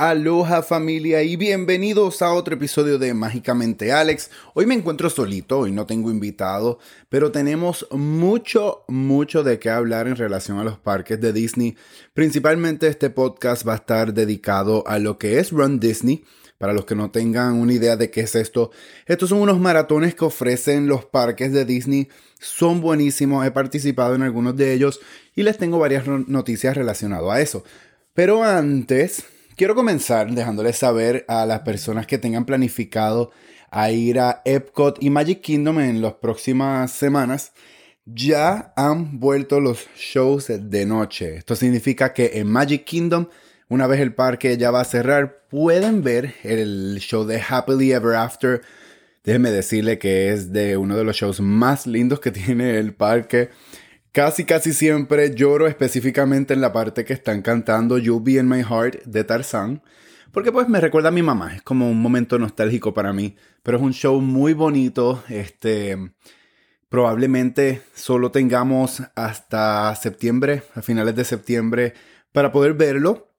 Aloha familia y bienvenidos a otro episodio de Mágicamente Alex. Hoy me encuentro solito y no tengo invitado, pero tenemos mucho, mucho de qué hablar en relación a los parques de Disney. Principalmente este podcast va a estar dedicado a lo que es Run Disney. Para los que no tengan una idea de qué es esto, estos son unos maratones que ofrecen los parques de Disney. Son buenísimos, he participado en algunos de ellos y les tengo varias noticias relacionadas a eso. Pero antes, Quiero comenzar dejándoles saber a las personas que tengan planificado a ir a Epcot y Magic Kingdom en las próximas semanas. Ya han vuelto los shows de noche. Esto significa que en Magic Kingdom, una vez el parque ya va a cerrar, pueden ver el show de Happily Ever After. Déjenme decirle que es de uno de los shows más lindos que tiene el parque. Casi, casi siempre lloro específicamente en la parte que están cantando You Be in My Heart de Tarzan. Porque pues me recuerda a mi mamá, es como un momento nostálgico para mí. Pero es un show muy bonito. Este. Probablemente solo tengamos hasta septiembre, a finales de septiembre, para poder verlo.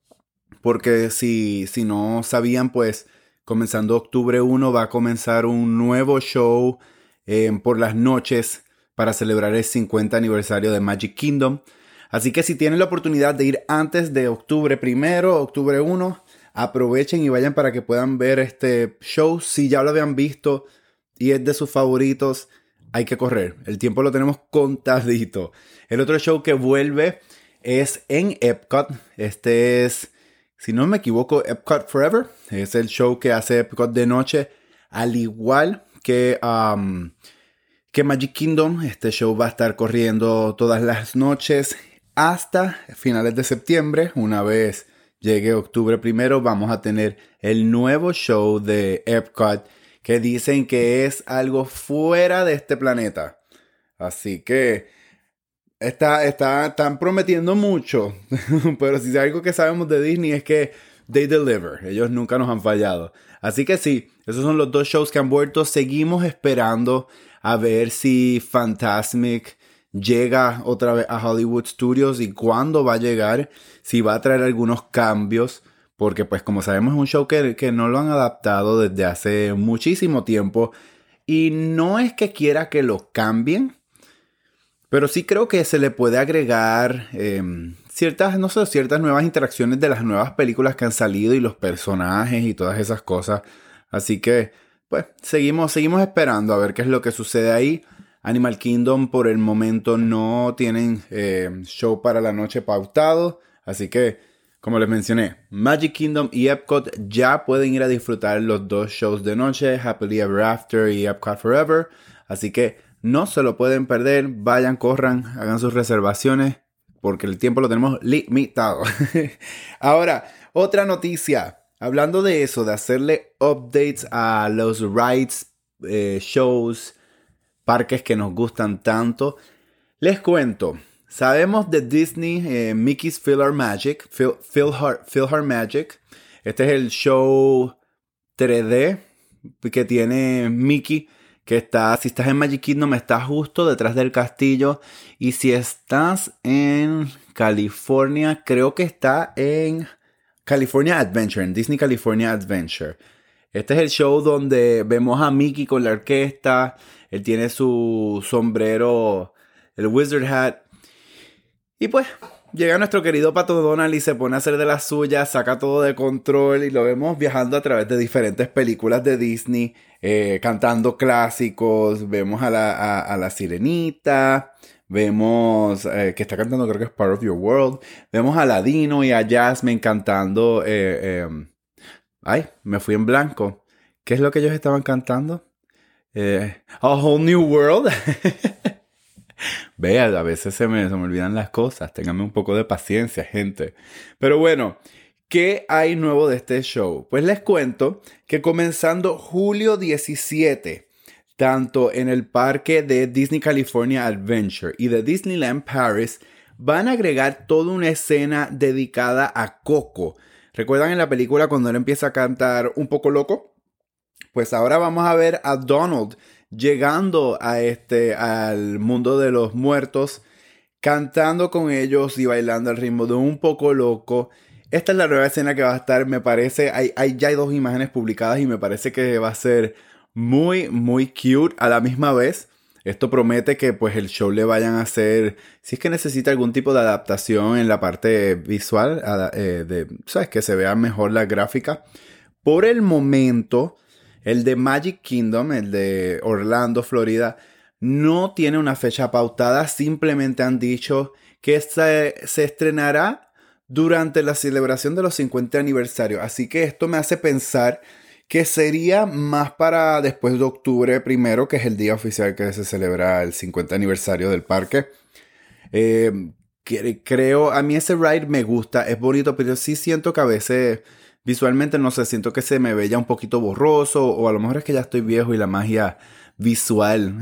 Porque si, si no sabían, pues comenzando octubre 1 va a comenzar un nuevo show eh, por las noches para celebrar el 50 aniversario de Magic Kingdom. Así que si tienen la oportunidad de ir antes de octubre primero, octubre 1, aprovechen y vayan para que puedan ver este show. Si ya lo habían visto y es de sus favoritos, hay que correr. El tiempo lo tenemos contadito. El otro show que vuelve es en Epcot. Este es, si no me equivoco, Epcot Forever. Es el show que hace Epcot de noche. Al igual que um, que Magic Kingdom, este show va a estar corriendo todas las noches hasta finales de septiembre. Una vez llegue octubre primero, vamos a tener el nuevo show de Epcot que dicen que es algo fuera de este planeta. Así que está, está, están prometiendo mucho, pero si algo que sabemos de Disney es que they deliver. Ellos nunca nos han fallado. Así que sí, esos son los dos shows que han vuelto. Seguimos esperando a ver si Fantasmic llega otra vez a Hollywood Studios y cuándo va a llegar, si va a traer algunos cambios, porque pues como sabemos es un show que, que no lo han adaptado desde hace muchísimo tiempo y no es que quiera que lo cambien, pero sí creo que se le puede agregar em, ciertas, no sé, ciertas nuevas interacciones de las nuevas películas que han salido y los personajes y todas esas cosas. Así que pues seguimos, seguimos esperando a ver qué es lo que sucede ahí. Animal Kingdom por el momento no tienen eh, show para la noche pautado. Así que, como les mencioné, Magic Kingdom y Epcot ya pueden ir a disfrutar los dos shows de noche, Happily Ever After y Epcot Forever. Así que no se lo pueden perder. Vayan, corran, hagan sus reservaciones porque el tiempo lo tenemos limitado. Ahora, otra noticia. Hablando de eso, de hacerle updates a los rides, eh, shows, parques que nos gustan tanto, les cuento. Sabemos de Disney eh, Mickey's Philhar Magic, Philhar, Magic. Este es el show 3D que tiene Mickey que está, si estás en Magic Kingdom, está justo detrás del castillo. Y si estás en California, creo que está en California Adventure, en Disney California Adventure. Este es el show donde vemos a Mickey con la orquesta. Él tiene su sombrero, el Wizard Hat. Y pues llega nuestro querido Pato Donald y se pone a hacer de las suyas, saca todo de control y lo vemos viajando a través de diferentes películas de Disney, eh, cantando clásicos. Vemos a la, a la sirenita, Vemos eh, que está cantando, creo que es Part of Your World. Vemos a Ladino y a Jasmine cantando. Eh, em, ay, me fui en blanco. ¿Qué es lo que ellos estaban cantando? Eh, a Whole New World. Vea, a veces se me, se me olvidan las cosas. Ténganme un poco de paciencia, gente. Pero bueno, ¿qué hay nuevo de este show? Pues les cuento que comenzando julio 17 tanto en el parque de Disney California Adventure y de Disneyland Paris, van a agregar toda una escena dedicada a Coco. ¿Recuerdan en la película cuando él empieza a cantar un poco loco? Pues ahora vamos a ver a Donald llegando a este al mundo de los muertos, cantando con ellos y bailando al ritmo de un poco loco. esta es la nueva escena que va a estar, me parece, hay, ya hay dos imágenes publicadas y me parece que va a ser muy, muy cute a la misma vez. Esto promete que pues el show le vayan a hacer, si es que necesita algún tipo de adaptación en la parte visual, eh, de, sabes, que se vea mejor la gráfica. Por el momento, el de Magic Kingdom, el de Orlando, Florida, no tiene una fecha pautada, simplemente han dicho que se, se estrenará durante la celebración de los 50 aniversarios. Así que esto me hace pensar que sería más para después de octubre primero, que es el día oficial que se celebra el 50 aniversario del parque. Eh, creo, a mí ese ride me gusta, es bonito, pero sí siento que a veces visualmente, no sé, siento que se me ve ya un poquito borroso, o a lo mejor es que ya estoy viejo y la magia visual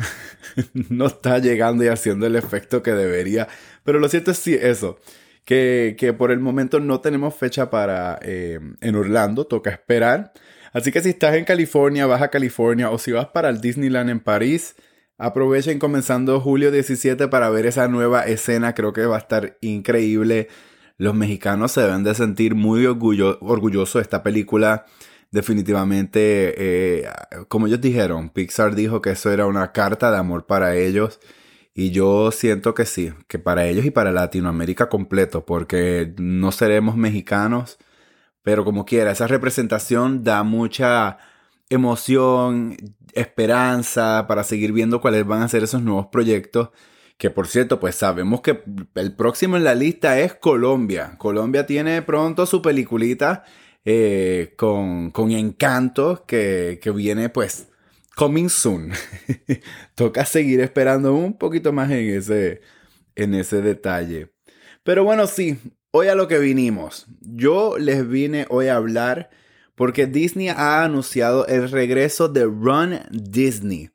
no está llegando y haciendo el efecto que debería. Pero lo cierto es eso. Que, que por el momento no tenemos fecha para eh, en Orlando, toca esperar. Así que si estás en California, Baja California o si vas para el Disneyland en París, aprovechen comenzando julio 17 para ver esa nueva escena. Creo que va a estar increíble. Los mexicanos se deben de sentir muy orgullosos de esta película. Definitivamente, eh, como ellos dijeron, Pixar dijo que eso era una carta de amor para ellos. Y yo siento que sí, que para ellos y para Latinoamérica completo, porque no seremos mexicanos pero como quiera, esa representación da mucha emoción, esperanza para seguir viendo cuáles van a ser esos nuevos proyectos. Que por cierto, pues sabemos que el próximo en la lista es Colombia. Colombia tiene pronto su peliculita eh, con, con encanto que, que viene pues coming soon. Toca seguir esperando un poquito más en ese, en ese detalle. Pero bueno, sí, Hoy a lo que vinimos. Yo les vine hoy a hablar porque Disney ha anunciado el regreso de Run Disney.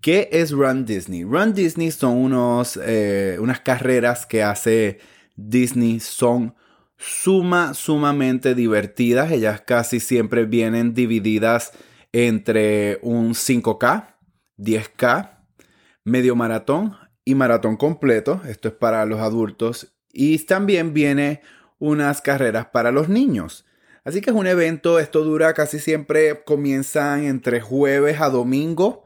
¿Qué es Run Disney? Run Disney son unos, eh, unas carreras que hace Disney. Son suma, sumamente divertidas. Ellas casi siempre vienen divididas entre un 5K, 10K, medio maratón y maratón completo. Esto es para los adultos y también viene unas carreras para los niños. Así que es un evento, esto dura casi siempre, comienzan entre jueves a domingo.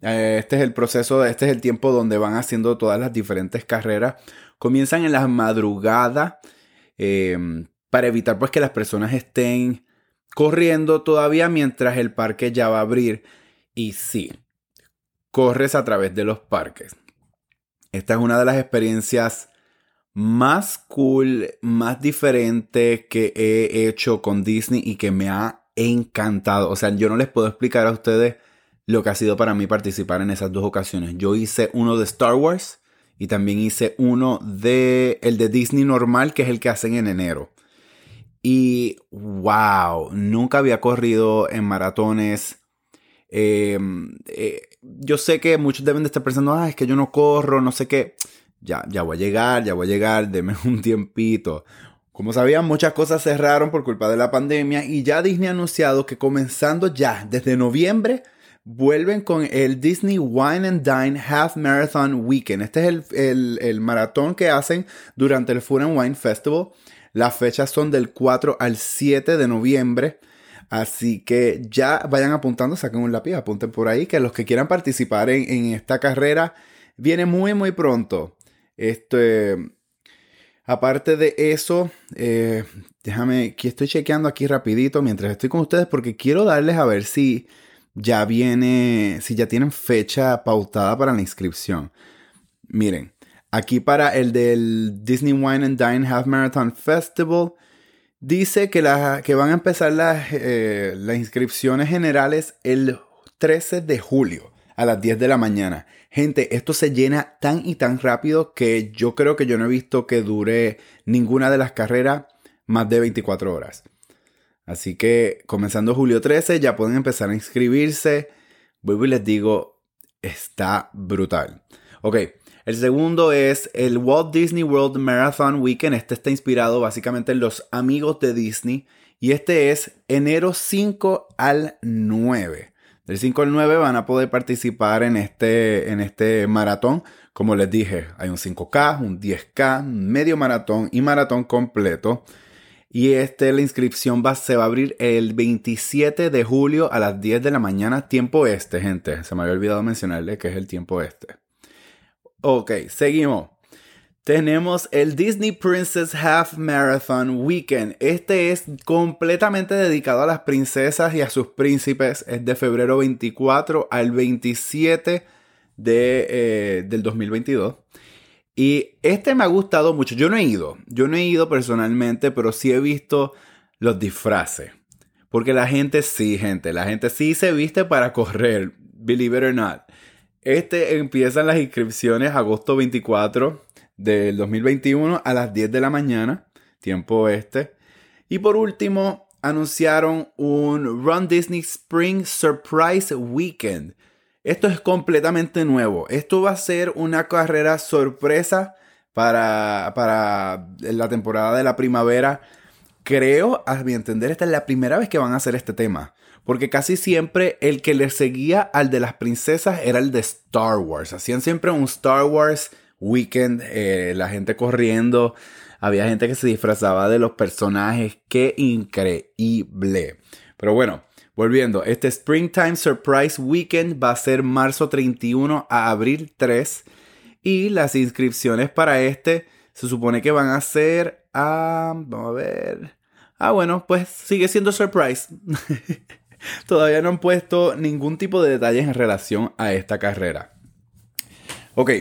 Eh, este es el proceso, este es el tiempo donde van haciendo todas las diferentes carreras. Comienzan en la madrugada em, para evitar pues que las personas estén corriendo todavía mientras el parque ya va a abrir. Y sí, corres a través de los parques. Esta es una de las experiencias más cool, más diferente que he hecho con Disney y que me ha encantado. O sea, yo no les puedo explicar a ustedes lo que ha sido para mí participar en esas dos ocasiones. Yo hice uno de Star Wars y también hice uno de el de Disney normal, que es el que hacen en enero. Y wow, nunca había corrido en maratones. Em, eh, yo sé que muchos deben de estar pensando, ah, es que yo no corro, no sé qué ya, ya voy a llegar, ya voy a llegar, deme un tiempito. Como sabían, muchas cosas cerraron por culpa de la pandemia y ya Disney ha anunciado que comenzando ya desde noviembre vuelven con el Disney Wine and Dine Half Marathon Weekend. Este es el, el maratón que hacen durante el Food and Wine Festival. Las fechas son del 4 al 7 de noviembre. Así que ya vayan apuntando, saquen un lápiz, apunten por ahí, que los que quieran participar en, en esta carrera viene muy, muy pronto. Este, aparte de eso, eh, déjame, que estoy chequeando aquí rapidito mientras estoy con ustedes porque quiero darles a ver si ya viene, si ya tienen fecha pautada para la inscripción. Miren, aquí para el del Disney Wine and Dine Half Marathon Festival, dice que, que van a empezar las, eh, las inscripciones generales el 13 de julio a las 10 de la mañana. Gente, esto se llena tan y tan rápido que yo creo que yo no he visto que dure ninguna de las carreras más de 24 horas. Así que comenzando julio 13 ya pueden empezar a inscribirse. Vuelvo y les digo, está brutal. Ok, el segundo es el Walt Disney World Marathon Weekend. Este está inspirado básicamente en los amigos de Disney. Y este es enero 5 al 9. Del 5 al 9 van a poder participar en este, en este maratón. Como les dije, hay un 5K, un 10K, medio maratón y maratón completo. Y este, la inscripción va, se va a abrir el 27 de julio a las 10 de la mañana, tiempo este, gente. Se me había olvidado mencionarle que es el tiempo este. Ok, seguimos. Tenemos el Disney Princess Half Marathon Weekend. Este es completamente dedicado a las princesas y a sus príncipes. Es de febrero 24 al 27 de, eh, del 2022. Y este me ha gustado mucho. Yo no he ido, yo no he ido personalmente, pero sí he visto los disfraces. Porque la gente sí, gente, la gente sí se viste para correr, believe it or not. Este empiezan las inscripciones agosto 24 del 2021 a las 10 de la mañana, tiempo este. Y por último, anunciaron un Run Disney Spring Surprise Weekend esto es completamente nuevo. Esto va a ser una carrera sorpresa para, para la temporada de la primavera. Creo, a mi entender, esta es la primera vez que van a hacer este tema. Porque casi siempre el que le seguía al de las princesas era el de Star Wars. Hacían siempre un Star Wars weekend, eh, la gente corriendo. Había gente que se disfrazaba de los personajes. Qué increíble. Pero bueno, Volviendo, este Springtime Surprise Weekend va a ser marzo 31 a abril 3 y las inscripciones para este se supone que van a ser a... vamos a ver. Ah, bueno, pues sigue siendo surprise. Todavía no han puesto ningún tipo de detalles en relación a esta carrera. Ok,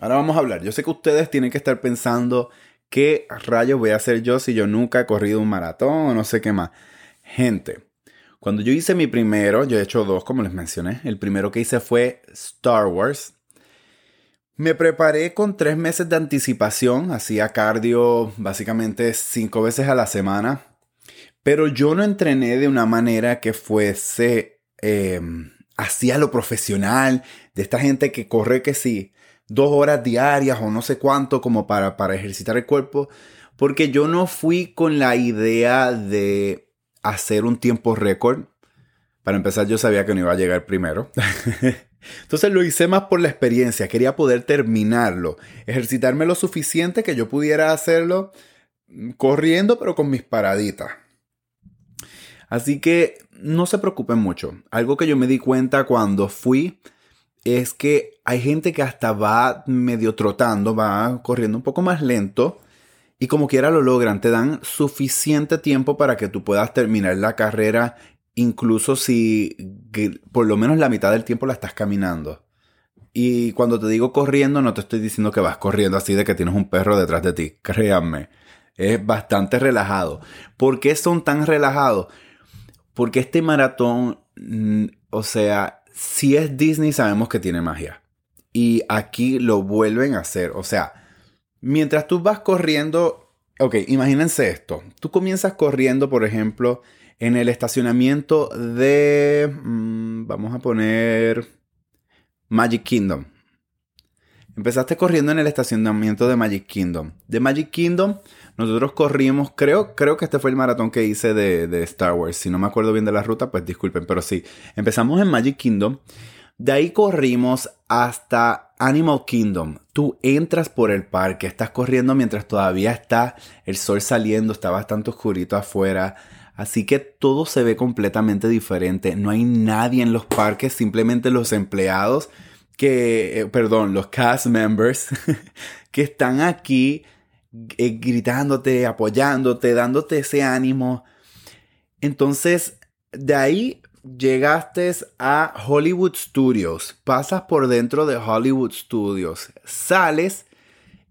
ahora vamos a hablar. Yo sé que ustedes tienen que estar pensando qué rayos voy a hacer yo si yo nunca he corrido un maratón o no sé qué más. Gente, cuando yo hice mi primero, yo he hecho dos, como les mencioné. El primero que hice fue Star Wars. Me preparé con tres meses de anticipación, hacía cardio básicamente cinco veces a la semana, pero yo no entrené de una manera que fuese eh, hacia lo profesional, de esta gente que corre que sí, dos horas diarias o no sé cuánto como para, para ejercitar el cuerpo, porque yo no fui con la idea de hacer un tiempo récord. Para empezar, yo sabía que no iba a llegar primero. Entonces lo hice más por la experiencia. Quería poder terminarlo. Ejercitarme lo suficiente que yo pudiera hacerlo mm, corriendo, pero con mis paraditas. Así que no se preocupen mucho. Algo que yo me di cuenta cuando fui es que hay gente que hasta va medio trotando, va corriendo un poco más lento y como quiera lo logran, te dan suficiente tiempo para que tú puedas terminar la carrera, incluso si por lo menos la mitad del tiempo la estás caminando. Y cuando te digo corriendo, no te estoy diciendo que vas corriendo así de que tienes un perro detrás de ti, créanme. Es bastante relajado. ¿Por qué son tan relajados? Porque este maratón, mm, o sea, si es Disney sabemos que tiene magia. Y aquí lo vuelven a hacer. O sea, Mientras tú vas corriendo, ok, imagínense esto. Tú comienzas corriendo, por ejemplo, en el estacionamiento de, mm, vamos a poner, Magic Kingdom. Empezaste corriendo en el estacionamiento de Magic Kingdom. De Magic Kingdom, nosotros corrimos, creo, creo que este fue el maratón que hice de, de Star Wars. Si no me acuerdo bien de la ruta, pues disculpen, pero sí. Empezamos en Magic Kingdom. De ahí corrimos hasta Animal Kingdom. Tú entras por el parque, estás corriendo mientras todavía está el sol saliendo, está bastante oscurito afuera. Así que todo se ve completamente diferente. No hay nadie en los parques, simplemente los empleados que, eh, perdón, los cast members que están aquí gritándote, apoyándote, dándote ese ánimo. Entonces, de ahí llegaste a Hollywood Studios, pasas por dentro de Hollywood Studios, sales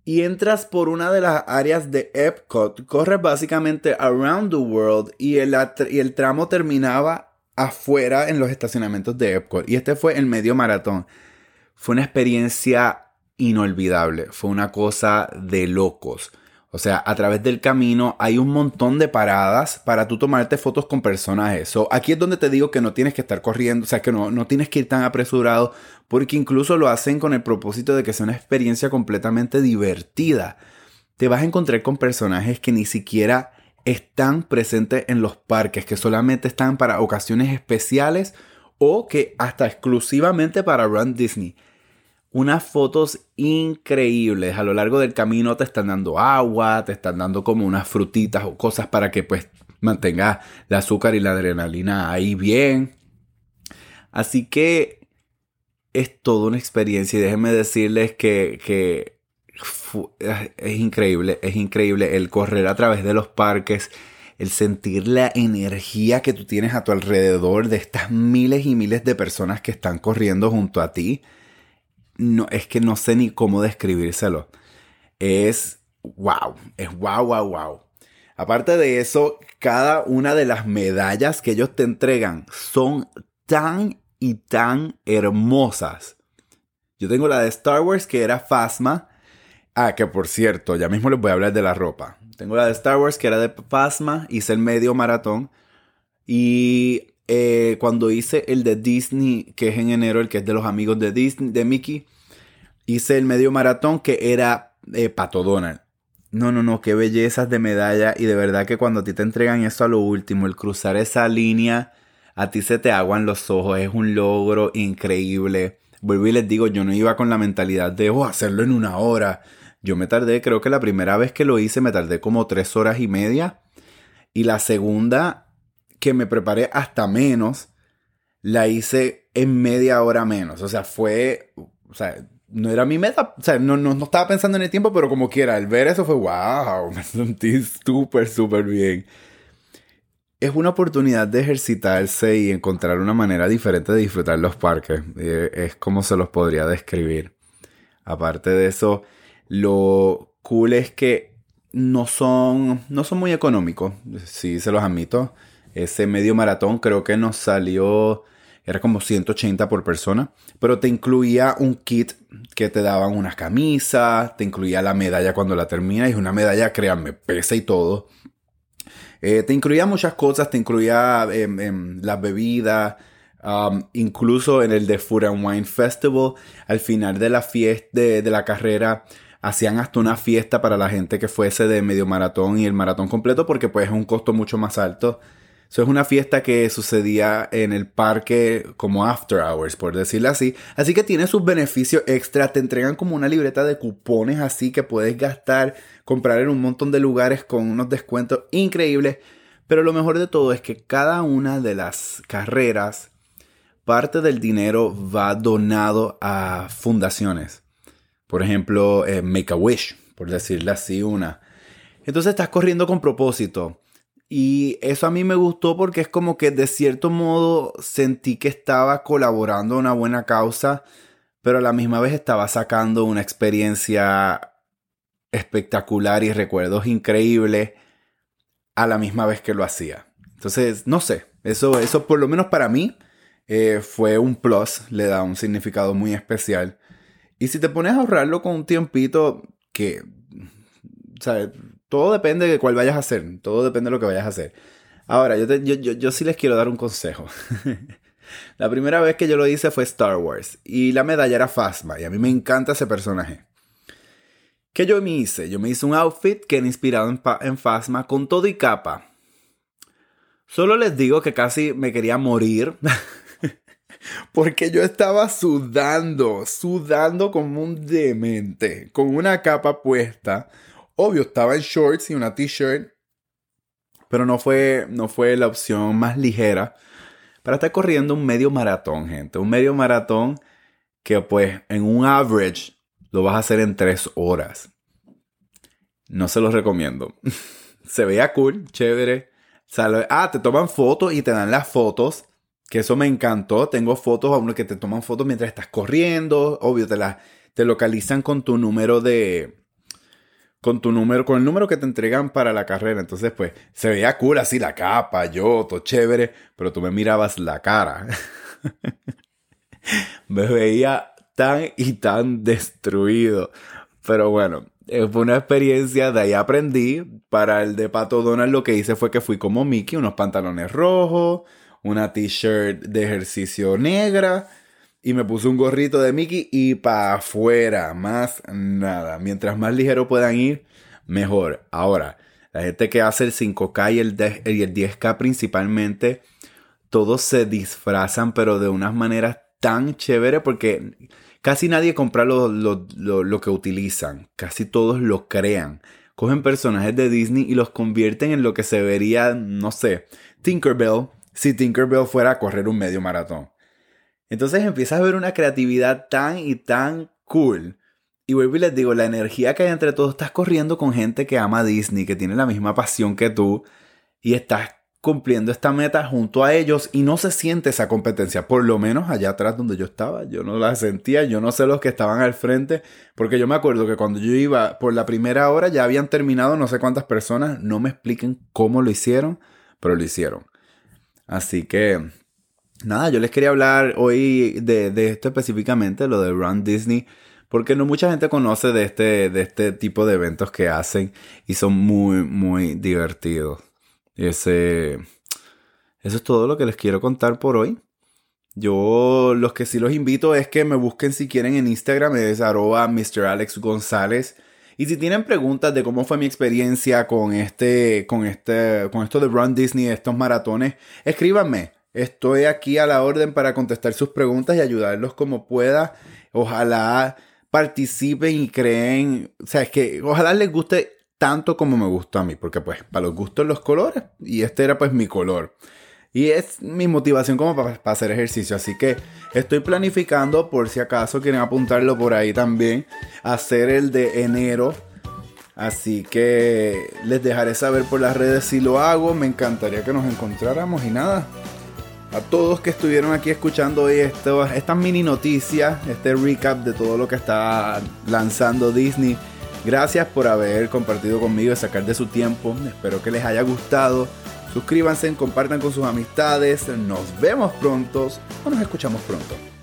y entras por una de las áreas de Epcot, corres básicamente around the world y el, y el tramo terminaba afuera en los estacionamientos de Epcot. Y este fue el medio maratón. Fue una experiencia inolvidable, fue una cosa de locos. O sea, a través del camino hay un montón de paradas para tú tomarte fotos con personajes. So, aquí es donde te digo que no tienes que estar corriendo, o sea, que no, no tienes que ir tan apresurado, porque incluso lo hacen con el propósito de que sea una experiencia completamente divertida. Te vas a encontrar con personajes que ni siquiera están presentes en los parques, que solamente están para ocasiones especiales o que hasta exclusivamente para Run Disney unas fotos increíbles. A lo largo del camino te están dando agua, te están dando como unas frutitas o cosas para que pues mantenga el azúcar y la adrenalina ahí bien. Así que es toda una experiencia y déjenme decirles que, que es increíble, es increíble el correr a través de los parques, el sentir la energía que tú tienes a tu alrededor de estas miles y miles de personas que están corriendo junto a ti. No, es que no sé ni cómo describírselo. Es wow, es wow, wow, wow. Aparte de eso, cada una de las medallas que ellos te entregan son tan y tan hermosas. Yo tengo la de Star Wars que era Phasma. Ah, que por cierto, ya mismo les voy a hablar de la ropa. Tengo la de Star Wars que era de Phasma, hice el medio maratón. Y eh, cuando hice el de Disney, que es en enero, el que es de los amigos de Disney, de Mickey, hice el medio maratón que era eh, Pato Donald. No, no, no, qué bellezas de medalla. Y de verdad que cuando a ti te entregan eso a lo último, el cruzar esa línea, a ti se te aguan los ojos. Es un logro increíble. Vuelvo y les digo, yo no iba con la mentalidad de, oh, hacerlo en una hora. Yo me tardé, creo que la primera vez que lo hice me tardé como tres horas y media. Y la segunda, que me preparé hasta menos, la hice en media hora menos. O sea, fue, o sea, no era mi meta, o sea, no, no, estaba pensando en el tiempo, pero como quiera, el ver eso fue wow, me sentí súper, súper bien. Es una oportunidad de ejercitarse y encontrar una manera diferente de disfrutar los parques. Eh, es como se los podría describir. Aparte de eso, lo cool es que no son, no son muy económicos, sí se los admito. Ese medio maratón creo que nos salió era como 180 por persona, pero te incluía un kit que te daban unas camisas, te incluía la medalla cuando la terminas, y una medalla, créanme, pesa y todo. Eh, te incluía muchas cosas, te incluía em, em, las bebidas, um, incluso en el de Food and Wine Festival, al final de la fiesta, de, de la carrera, hacían hasta una fiesta para la gente que fuese de medio maratón y el maratón completo, porque pues es un costo mucho más alto es una fiesta que sucedía en el parque como after hours, por decirlo así. Así que tiene sus beneficios extra. Te entregan como una libreta de cupones así que puedes gastar, comprar en un montón de lugares con unos descuentos increíbles. Pero lo mejor de todo es que cada una de las carreras, parte del dinero va donado a fundaciones. Por ejemplo, eh, Make a Wish, por decirlo así, una. Entonces estás corriendo con propósito y eso a mí me gustó porque es como que de cierto modo sentí que estaba colaborando a una buena causa, pero a la misma vez estaba sacando una experiencia espectacular y recuerdos increíbles a la misma vez que lo hacía. Entonces, no sé, eso, eso por lo menos para mí eh, fue un plus, le da un significado muy especial. Y si te pones a ahorrarlo con un tiempito que, ¿sabes? Todo depende de cuál vayas a hacer. Todo depende de lo que vayas a hacer. Ahora, yo, yo, sí les quiero dar un consejo. la primera vez que yo lo hice fue Star Wars. Y la medalla era Phasma. Y a mí me encanta ese personaje. ¿Qué yo me hice? Yo me hice un outfit que era inspirado en, en Phasma con todo y capa. Solo les digo que casi me quería morir. Porque yo estaba sudando, sudando como un demente, con una capa puesta Obvio, estaba en shorts y una t-shirt, pero no fue, no fue la opción más ligera para estar corriendo un medio maratón, gente. Un medio maratón que pues en un average lo vas a hacer en tres horas. No se los recomiendo. se veía cool, chévere. Ah, te toman fotos y te dan las fotos. Que eso me encantó. Tengo fotos a uno que te toman fotos mientras estás corriendo. Obvio, te, la, te localizan con tu número de, con tu número, con el número que te entregan para la carrera. Entonces, pues, se veía cool así la capa, yo, todo chévere, pero tú me mirabas la cara. me veía tan y tan destruido. Pero bueno, eh, fue una experiencia, de ahí aprendí. Para el de Pato Donald lo que hice fue que fui como Mickey, unos pantalones rojos, una t-shirt de ejercicio negra y me puse un gorrito de Mickey y para afuera, más nada. Mientras más ligero puedan ir, mejor. Ahora, la gente que hace el 5K y el, y el 10K principalmente, todos se disfrazan, pero de unas maneras tan chéveres porque Casi nadie compra lo, lo, que utilizan, casi todos lo crean. Cogen personajes de Disney y los convierten en lo que se vería, no sé, Tinkerbell, si Tinkerbell fuera a correr un medio maratón. Entonces empiezas a ver una creatividad tan y tan cool. Y vuelvo y les digo, la energía que hay entre todos, estás corriendo con gente que ama Disney, que tiene la misma pasión que tú, y estás cumpliendo esta meta junto a ellos y no se siente esa competencia, por lo menos allá atrás donde yo estaba, yo no la sentía, yo no sé los que estaban al frente, porque yo me acuerdo que cuando yo iba por la primera hora ya habían terminado no sé cuántas personas, no me expliquen cómo lo hicieron, pero lo hicieron. Así que, nada, yo les quería hablar hoy de, de esto específicamente, lo de Run Disney porque no mucha gente conoce de este, de este tipo de eventos que hacen y son muy, muy divertidos. Ese, eso es todo lo que les quiero contar por hoy. Yo los que sí los invito es que me busquen si quieren en Instagram, es arroba Mr. Alex González. Y si tienen preguntas de cómo fue mi experiencia con este, con este, con esto de Run Disney, estos maratones, escríbanme. Estoy aquí a la orden para contestar sus preguntas y ayudarlos como pueda. Ojalá participen y creen, o sea, es que ojalá les guste tanto como me gustó a mí, porque pues para los gustos los colores y este era pues mi color. Y es mi motivación como para, hacer ejercicio. Así que estoy planificando, por si acaso quieren apuntarlo por ahí también, hacer el de enero. Así que les dejaré saber por las redes si lo hago. Me encantaría que nos encontráramos y nada. A todos que estuvieron aquí escuchando hoy esto, estas mini noticias, este recap de todo lo que está lanzando Disney Gracias por haber compartido conmigo y sacar de su tiempo. Espero que les haya gustado. Suscríbanse, compartan con sus amistades. Nos vemos pronto o nos escuchamos pronto.